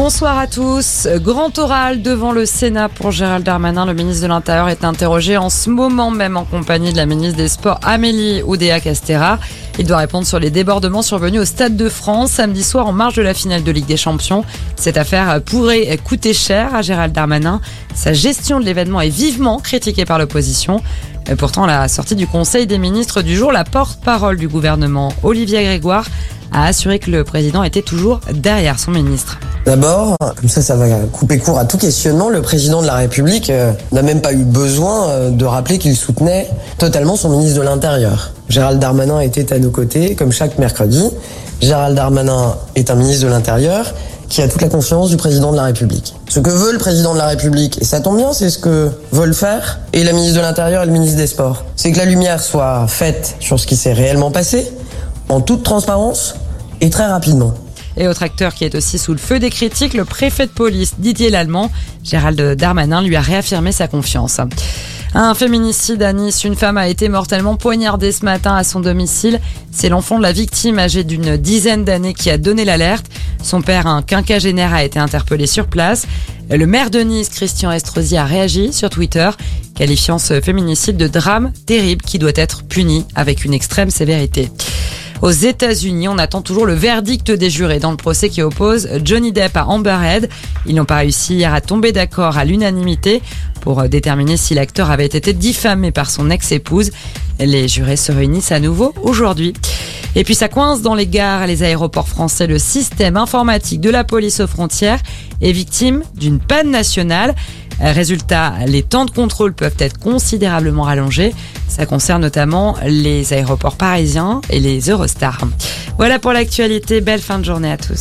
Bonsoir à tous. Grand oral devant le Sénat pour Gérald Darmanin. Le ministre de l'Intérieur est interrogé en ce moment même en compagnie de la ministre des Sports Amélie Oudéa-Castera. Il doit répondre sur les débordements survenus au Stade de France samedi soir en marge de la finale de Ligue des Champions. Cette affaire pourrait coûter cher à Gérald Darmanin. Sa gestion de l'événement est vivement critiquée par l'opposition. Pourtant, à la sortie du Conseil des ministres du jour, la porte-parole du gouvernement, Olivier Grégoire, a assuré que le président était toujours derrière son ministre. D'abord, comme ça, ça va couper court à tout questionnement. Le président de la République euh, n'a même pas eu besoin euh, de rappeler qu'il soutenait totalement son ministre de l'Intérieur. Gérald Darmanin était à nos côtés, comme chaque mercredi. Gérald Darmanin est un ministre de l'Intérieur qui a toute la confiance du président de la République. Ce que veut le président de la République, et ça tombe bien, c'est ce que veulent faire, et la ministre de l'Intérieur et le ministre des Sports, c'est que la lumière soit faite sur ce qui s'est réellement passé, en toute transparence et très rapidement. Et autre acteur qui est aussi sous le feu des critiques, le préfet de police Didier Lallemand. Gérald Darmanin lui a réaffirmé sa confiance. Un féminicide à Nice. Une femme a été mortellement poignardée ce matin à son domicile. C'est l'enfant de la victime âgé d'une dizaine d'années qui a donné l'alerte. Son père, un quinquagénaire, a été interpellé sur place. Le maire de Nice, Christian Estrosi, a réagi sur Twitter, qualifiant ce féminicide de drame terrible qui doit être puni avec une extrême sévérité. Aux États-Unis, on attend toujours le verdict des jurés dans le procès qui oppose Johnny Depp à Amber Heard. Ils n'ont pas réussi hier à tomber d'accord à l'unanimité pour déterminer si l'acteur avait été diffamé par son ex-épouse. Les jurés se réunissent à nouveau aujourd'hui. Et puis ça coince dans les gares les aéroports français. Le système informatique de la police aux frontières est victime d'une panne nationale. Résultat, les temps de contrôle peuvent être considérablement rallongés. Ça concerne notamment les aéroports parisiens et les Eurostars. Voilà pour l'actualité. Belle fin de journée à tous.